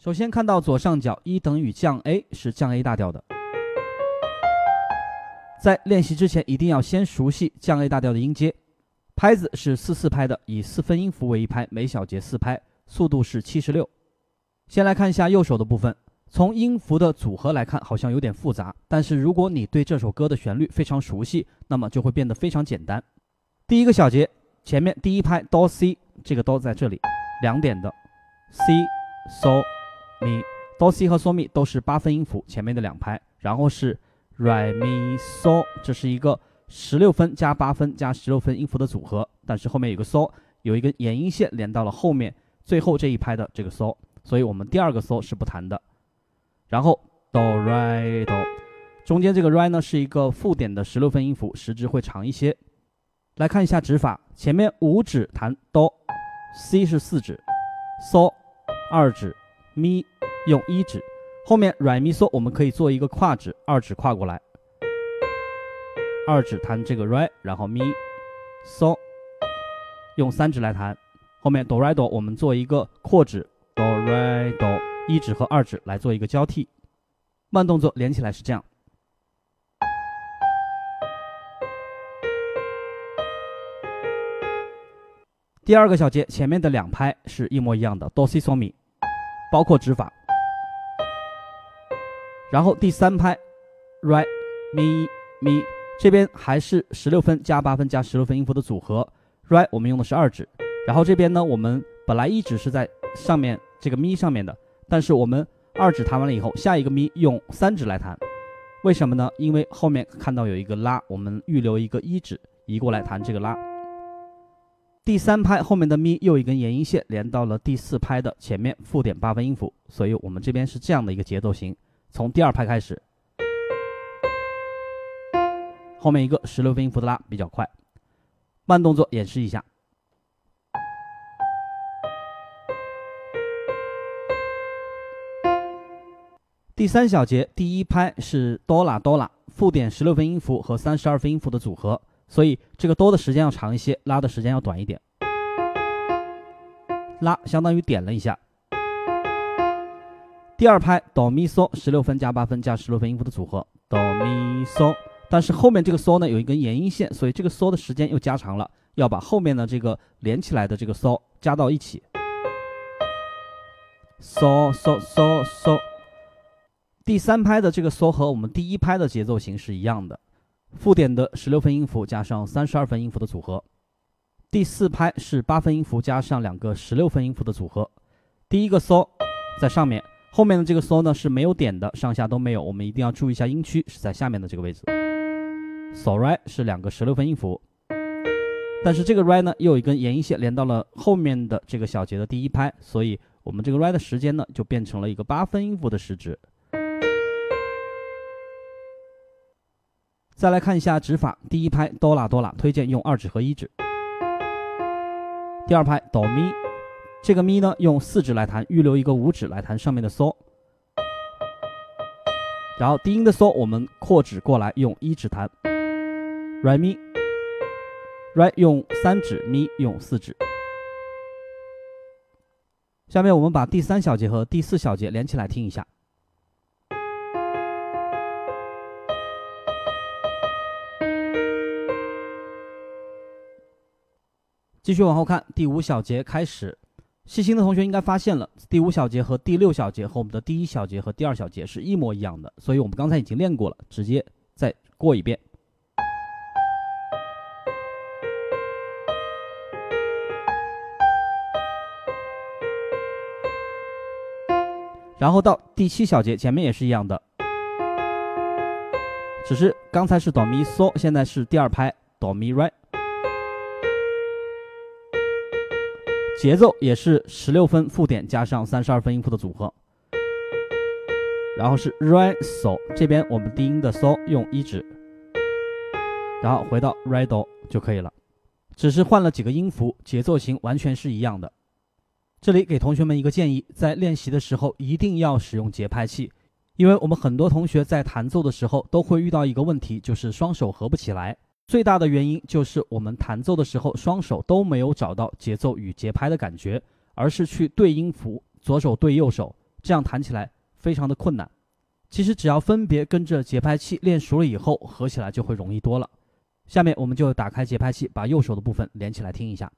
首先看到左上角一等于降 A 是降 A 大调的，在练习之前一定要先熟悉降 A 大调的音阶。拍子是四四拍的，以四分音符为一拍，每小节四拍，速度是七十六。先来看一下右手的部分，从音符的组合来看，好像有点复杂，但是如果你对这首歌的旋律非常熟悉，那么就会变得非常简单。第一个小节前面第一拍哆 C，这个哆在这里，两点的 C、嗦、咪，哆 C 和嗦咪都是八分音符，前面的两拍，然后是 re、咪、嗦，这是一个。十六分加八分加十六分音符的组合，但是后面有个嗦，有一根延音线连到了后面最后这一拍的这个嗦，所以我们第二个嗦是不弹的。然后哆瑞哆，中间这个 re 呢是一个附点的十六分音符，时值会长一些。来看一下指法，前面五指弹哆，C 是四指，嗦二指，咪用一指，后面软咪嗦我们可以做一个跨指，二指跨过来。二指弹这个 re，然后咪，so，用三指来弹，后面 do re do，我们做一个扩指。do re do，一指和二指来做一个交替，慢动作连起来是这样。第二个小节前面的两拍是一模一样的哆西嗦咪。包括指法，然后第三拍 re mi mi。这边还是十六分加八分加十六分音符的组合，re 我们用的是二指，然后这边呢，我们本来一指是在上面这个咪上面的，但是我们二指弹完了以后，下一个咪用三指来弹，为什么呢？因为后面看到有一个拉，我们预留一个一指移过来弹这个拉。第三拍后面的咪又一根延音线连到了第四拍的前面附点八分音符，所以我们这边是这样的一个节奏型，从第二拍开始。后面一个十六分音符的拉比较快，慢动作演示一下。第三小节第一拍是哆啦哆啦，附点十六分音符和三十二分音符的组合，所以这个哆的时间要长一些，拉的时间要短一点。拉相当于点了一下。第二拍哆咪嗦，十六分加八分加十六分音符的组合，哆咪嗦。但是后面这个嗦呢有一根延音线，所以这个嗦的时间又加长了，要把后面的这个连起来的这个嗦加到一起。嗦嗦嗦嗦，第三拍的这个嗦和我们第一拍的节奏型是一样的，附点的十六分音符加上三十二分音符的组合。第四拍是八分音符加上两个十六分音符的组合。第一个嗦在上面，后面的这个嗦呢是没有点的，上下都没有，我们一定要注意一下音区是在下面的这个位置。So re 是两个十六分音符，但是这个 re 呢又有一根延音线连到了后面的这个小节的第一拍，所以我们这个 re 的时间呢就变成了一个八分音符的时值。再来看一下指法，第一拍哆啦哆啦，推荐用二指和一指；第二拍哆咪，这个咪呢用四指来弹，预留一个五指来弹上面的嗦。然后低音的嗦我们扩指过来用一指弹。re mi，re 用三指咪用四指。下面我们把第三小节和第四小节连起来听一下。继续往后看，第五小节开始。细心的同学应该发现了，第五小节和第六小节和我们的第一小节和第二小节是一模一样的，所以我们刚才已经练过了，直接再过一遍。然后到第七小节，前面也是一样的，只是刚才是哆咪嗦，现在是第二拍哆咪 re，节奏也是十六分附点加上三十二分音符的组合，然后是 re so，这边我们低音的 so 用一指，然后回到 re do 就可以了，只是换了几个音符，节奏型完全是一样的。这里给同学们一个建议，在练习的时候一定要使用节拍器，因为我们很多同学在弹奏的时候都会遇到一个问题，就是双手合不起来。最大的原因就是我们弹奏的时候双手都没有找到节奏与节拍的感觉，而是去对音符，左手对右手，这样弹起来非常的困难。其实只要分别跟着节拍器练熟了以后，合起来就会容易多了。下面我们就打开节拍器，把右手的部分连起来听一下。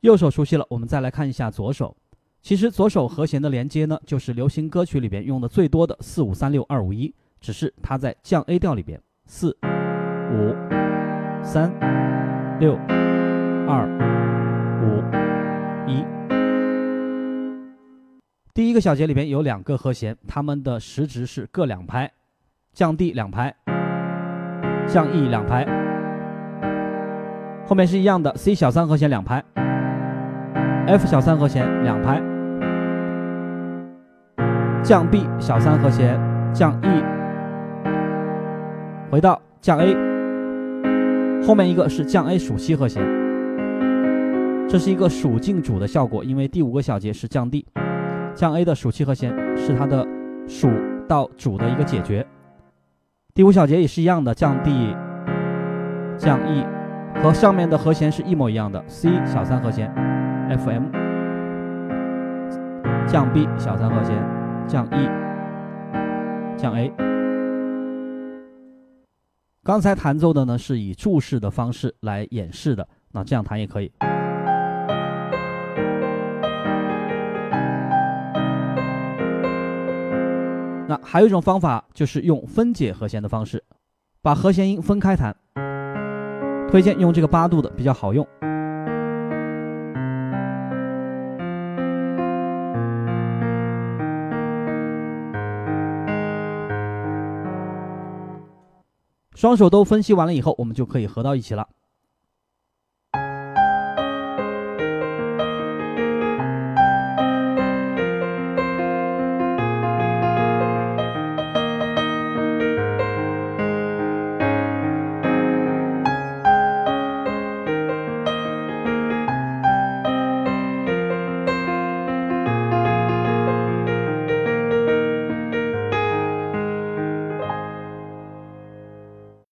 右手熟悉了，我们再来看一下左手。其实左手和弦的连接呢，就是流行歌曲里边用的最多的四五三六二五一，只是它在降 A 调里边，四五三六二五一。第一个小节里边有两个和弦，它们的时值是各两拍，降 D 两拍，降 E 两拍，后面是一样的，C 小三和弦两拍。F 小三和弦两拍，降 B 小三和弦，降 E，回到降 A，后面一个是降 A 属七和弦，这是一个属进主的效果，因为第五个小节是降 D，降 A 的属七和弦是它的属到主的一个解决，第五小节也是一样的，降 D，降 E，和上面的和弦是一模一样的，C 小三和弦。F M 降 B 小三和弦，降 E 降 A。刚才弹奏的呢是以注释的方式来演示的，那这样弹也可以。那还有一种方法就是用分解和弦的方式，把和弦音分开弹。推荐用这个八度的比较好用。双手都分析完了以后，我们就可以合到一起了。